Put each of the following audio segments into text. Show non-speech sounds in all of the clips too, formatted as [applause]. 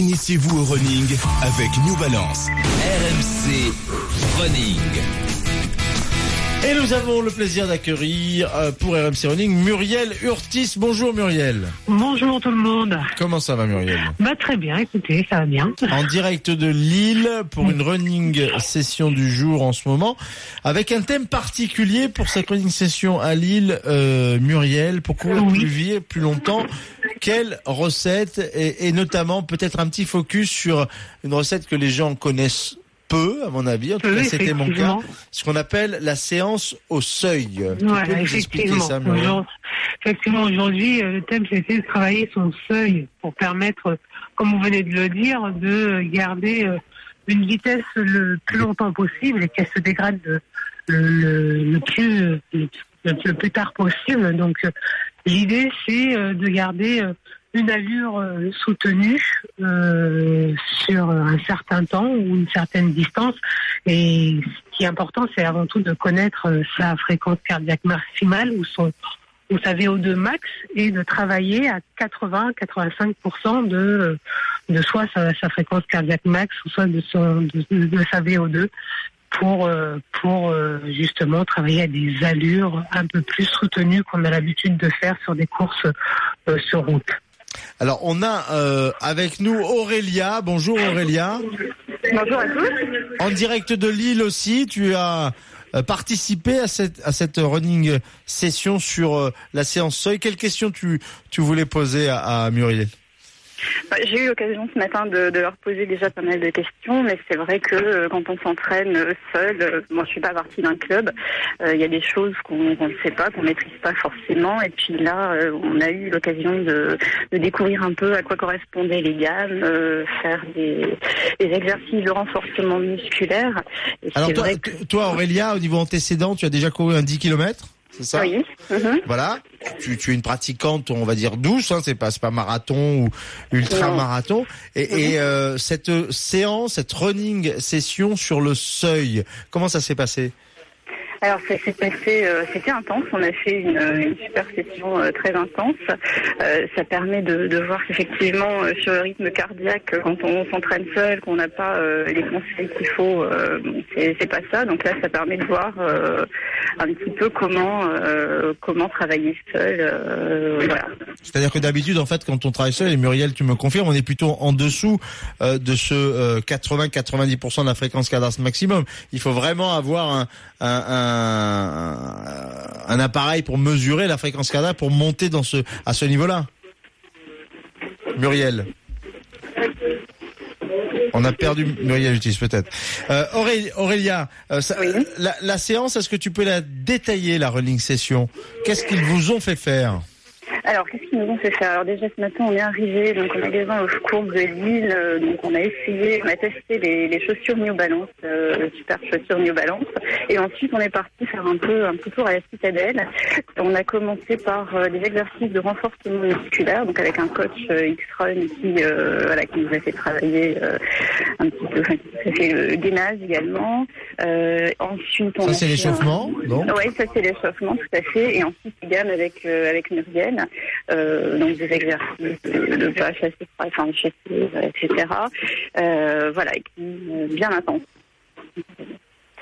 Initiez-vous au running avec New Balance. RMC Running. Et nous avons le plaisir d'accueillir euh, pour RMC Running Muriel Urtis. Bonjour Muriel. Bonjour tout le monde. Comment ça va Muriel? Bah très bien, écoutez, ça va bien. En direct de Lille pour une running session du jour en ce moment, avec un thème particulier pour cette running session à Lille, euh, Muriel, pour courir Oui. plus vite, plus longtemps. Quelle recette et, et notamment peut-être un petit focus sur une recette que les gens connaissent peu, à mon avis. En tout cas, c'était mon cas. Ce qu'on appelle la séance au seuil. Tu peux Voilà, nous expliquer effectivement. ça, Effectivement, aujourd'hui, euh, le thème, c'était de travailler son seuil pour permettre, comme vous venez de le dire, de garder euh, une vitesse le plus longtemps possible et qu'elle se dégrade le, le, le plus, le, plus tard possible. Donc, l'idée, c'est euh, de garder euh, une allure euh, soutenue euh, sur un certain temps ou une certaine distance. Et ce qui est important, c'est avant tout de connaître sa fréquence cardiaque maximale ou son ou sa VO2 max et de travailler à 80-85% de de soit sa, fréquence cardiaque max ou soit de son de sa VO2 pour euh, pour euh, justement travailler à des allures un peu plus soutenues qu'on a l'habitude de faire sur des courses euh, sur route. Alors, on a euh, avec nous Aurélia. Bonjour Aurélia. Bonjour à tous. En direct de Lille aussi, tu as participé à cette, à cette running session sur euh, la séance seuil. Quelle question tu, tu voulais poser à, à Muriel? Bah, J'ai eu l'occasion ce matin de, de leur poser déjà pas mal de questions, mais c'est vrai que euh, quand on s'entraîne euh, seul, euh, moi je suis pas partie d'un club, euh, il y a des choses qu'on ne sait pas, qu'on maîtrise pas forcément, et puis là on a eu l'occasion de, de découvrir un peu à quoi correspondaient les gammes, faire des, des exercices de renforcement musculaire. Et Alors c'est toi, vrai que t- toi Aurélia, au niveau antécédent, tu as déjà couru un 10 km c'est ça? Oui. Mhm. Voilà, tu, tu es une pratiquante, on va dire douce, hein, c'est pas c'est pas marathon ou ultra marathon. Et, et, euh, cette séance, cette running session sur le seuil, comment ça s'est passé? Alors ça s'est passé, euh, c'était intense. On a fait une, super session euh, très intense. Euh, ça permet de, voir qu'effectivement sur le rythme cardiaque, quand on s'entraîne seul, qu'on n'a pas les conseils qu'il faut, c'est pas ça. Donc là, ça permet de voir un petit peu comment comment travailler seul. C'est-à-dire que d'habitude, en fait, quand on travaille seul, et Muriel, tu me confirmes, on est plutôt en dessous de ce euh, 80-90% de la fréquence cadence maximum. Il faut vraiment avoir un, un appareil pour mesurer la fréquence cardiaque, pour monter dans ce, à ce niveau-là. Muriel. On a perdu Muriel Jutis peut-être. Euh, Aurélia, Aurélia euh, ça- Oui. la, la séance, est-ce que tu peux la détailler, la running session? Qu'est-ce qu'ils vous ont fait faire? Alors, qu'est-ce qu'ils nous ont fait faire Alors déjà ce matin, on est arrivé donc au magasin aux courbes de Lille. euh, donc on a essayé, on a testé les, les chaussures New Balance, euh, super chaussures New Balance. Et ensuite, on est parti faire un peu un petit tour à la citadelle. On a commencé par euh, des exercices de renforcement musculaire, donc avec un coach euh, X-Run qui, euh, voilà, qui nous a fait travailler euh, un petit peu, enfin, qui nous a fait le gainage également. Euh, ensuite, on Ça, c'est l'échauffement, donc oui, ça c'est l'échauffement, tout à fait. Et ensuite, il gamme avec, euh, avec Muriel, euh, donc des exercices de, de pas chasser, enfin etc. Euh, voilà, euh, bien intense.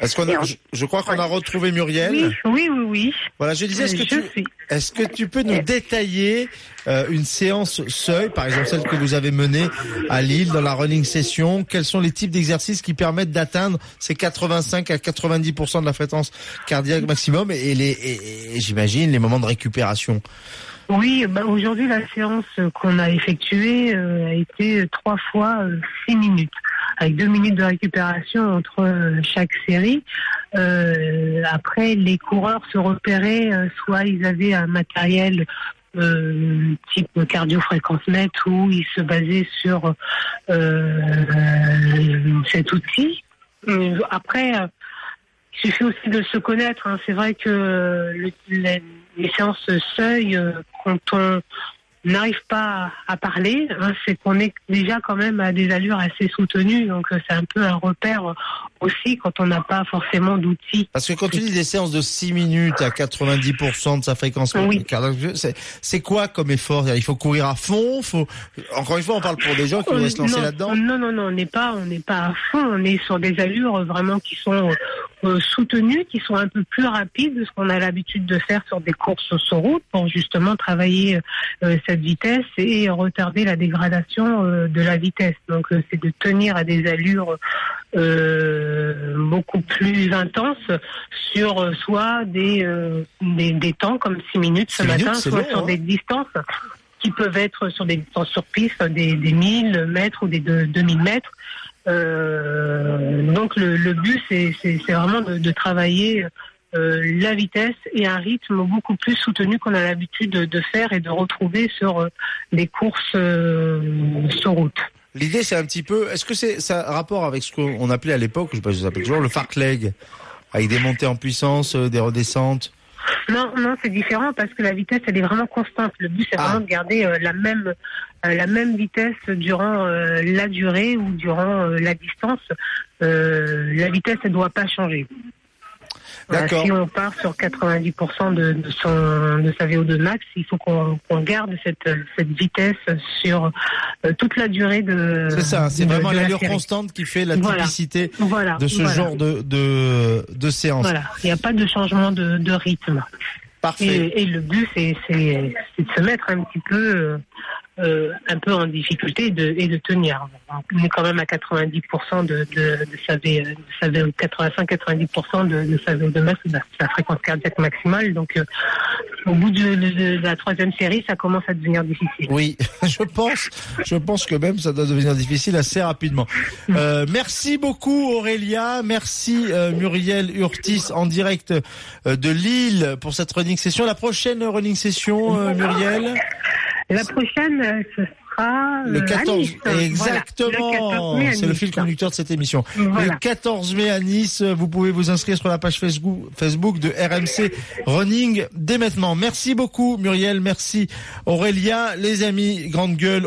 Est-ce qu'on a, je, je crois qu'on a retrouvé Muriel. Oui, oui, oui, oui. Voilà, je disais, est-ce que Je tu, est-ce que tu peux nous détailler euh, une séance seuil, par exemple celle que vous avez menée à Lille dans la running session? Quels sont les types d'exercices qui permettent d'atteindre ces 85 à 90% de la fréquence cardiaque maximum et, les, et- et j'imagine les moments de récupération? Oui, bah, aujourd'hui, la séance qu'on a effectuée euh, a été trois fois euh, six minutes, avec deux minutes de récupération entre euh, chaque série. Euh, après, les coureurs se repéraient, euh, soit ils avaient un matériel type cardio-fréquence mètre où ils se basaient sur cet outil. Après, il suffit aussi de se connaître. hein. C'est vrai que le- les, les séances seuil, quand on n'arrive pas à parler, hein, c'est qu'on est déjà quand même à des allures assez soutenues. Donc euh, c'est un peu un repère aussi quand on n'a pas forcément d'outils. Parce que quand tu dis des séances de 6 minutes à 90% de sa fréquence Oui. cardiaque, c'est- quoi comme effort? Il faut courir à fond faut... Encore une fois, on parle pour des gens qui voudraient se lancer non, là-dedans. Non, non, non, on n'est pas, on n'est pas à fond. On est sur des allures vraiment qui sont euh, soutenues, qui sont un peu plus rapides de ce qu'on a l'habitude de faire sur des courses sur route pour justement travailler euh, cette vitesse et retarder la dégradation euh, de la vitesse. Donc, euh, c'est de tenir à des allures euh, beaucoup plus intenses sur euh, soit des, euh, des, des temps comme 6 minutes ce minutes, matin, soit sur hein. des distances qui peuvent être sur des distances sur piste, des, des 1000 mètres ou des deux- 2000 mètres. Euh, donc le, but, c'est vraiment de, travailler euh, la vitesse et un rythme beaucoup plus soutenu qu'on a l'habitude de, faire et de retrouver sur euh, des courses euh, sur route. L'idée, c'est un petit peu. Est-ce que c'est ça rapport avec ce qu'on appelait à l'époque, je sais pas si ça s'appelle toujours, le fartlek, avec des montées en puissance, euh, des redescentes. Non, non, c'est différent parce que la vitesse, elle est vraiment constante. Le but, c'est Ah. vraiment de garder euh, la même euh, la même vitesse durant euh, la durée ou durant la distance. Euh, la vitesse, elle doit pas changer. D'accord. si on part sur 90% de, de, son, de sa VO2 max, il faut qu'on garde cette, cette vitesse sur euh, toute la durée de. C'est ça, c'est vraiment la l'allure série. constante qui fait la typicité Voilà. de ce voilà. genre de, de, de séance. Voilà. Il n'y a pas de changement de, de rythme. Parfait. Et, et le but, c'est de se mettre un petit peu, euh, euh, un peu en difficulté de, et de tenir. On est quand même à 90% de, de, de sa V, de sa V- 85-90% de, de sa VO2 max, de sa- sa fréquence cardiaque maximale. Donc, euh, au bout de, de- la troisième série, ça commence à devenir difficile. Oui, [laughs] je pense, je pense que même ça doit devenir difficile assez rapidement. Euh, merci beaucoup Aurélia, merci euh, Muriel Urtis en direct euh, de Lille pour cette running session. La prochaine running session, euh, Muriel, La prochaine, euh, ce sera le euh, à 14, Nice. Voilà, exactement, le 14 mai à c'est le fil conducteur de cette émission. Voilà. Le 14 mai à Nice, vous pouvez vous inscrire sur la page Facebook, Facebook de RMC Running dès maintenant. Merci beaucoup Muriel, merci Aurélia, les amis, grande gueule.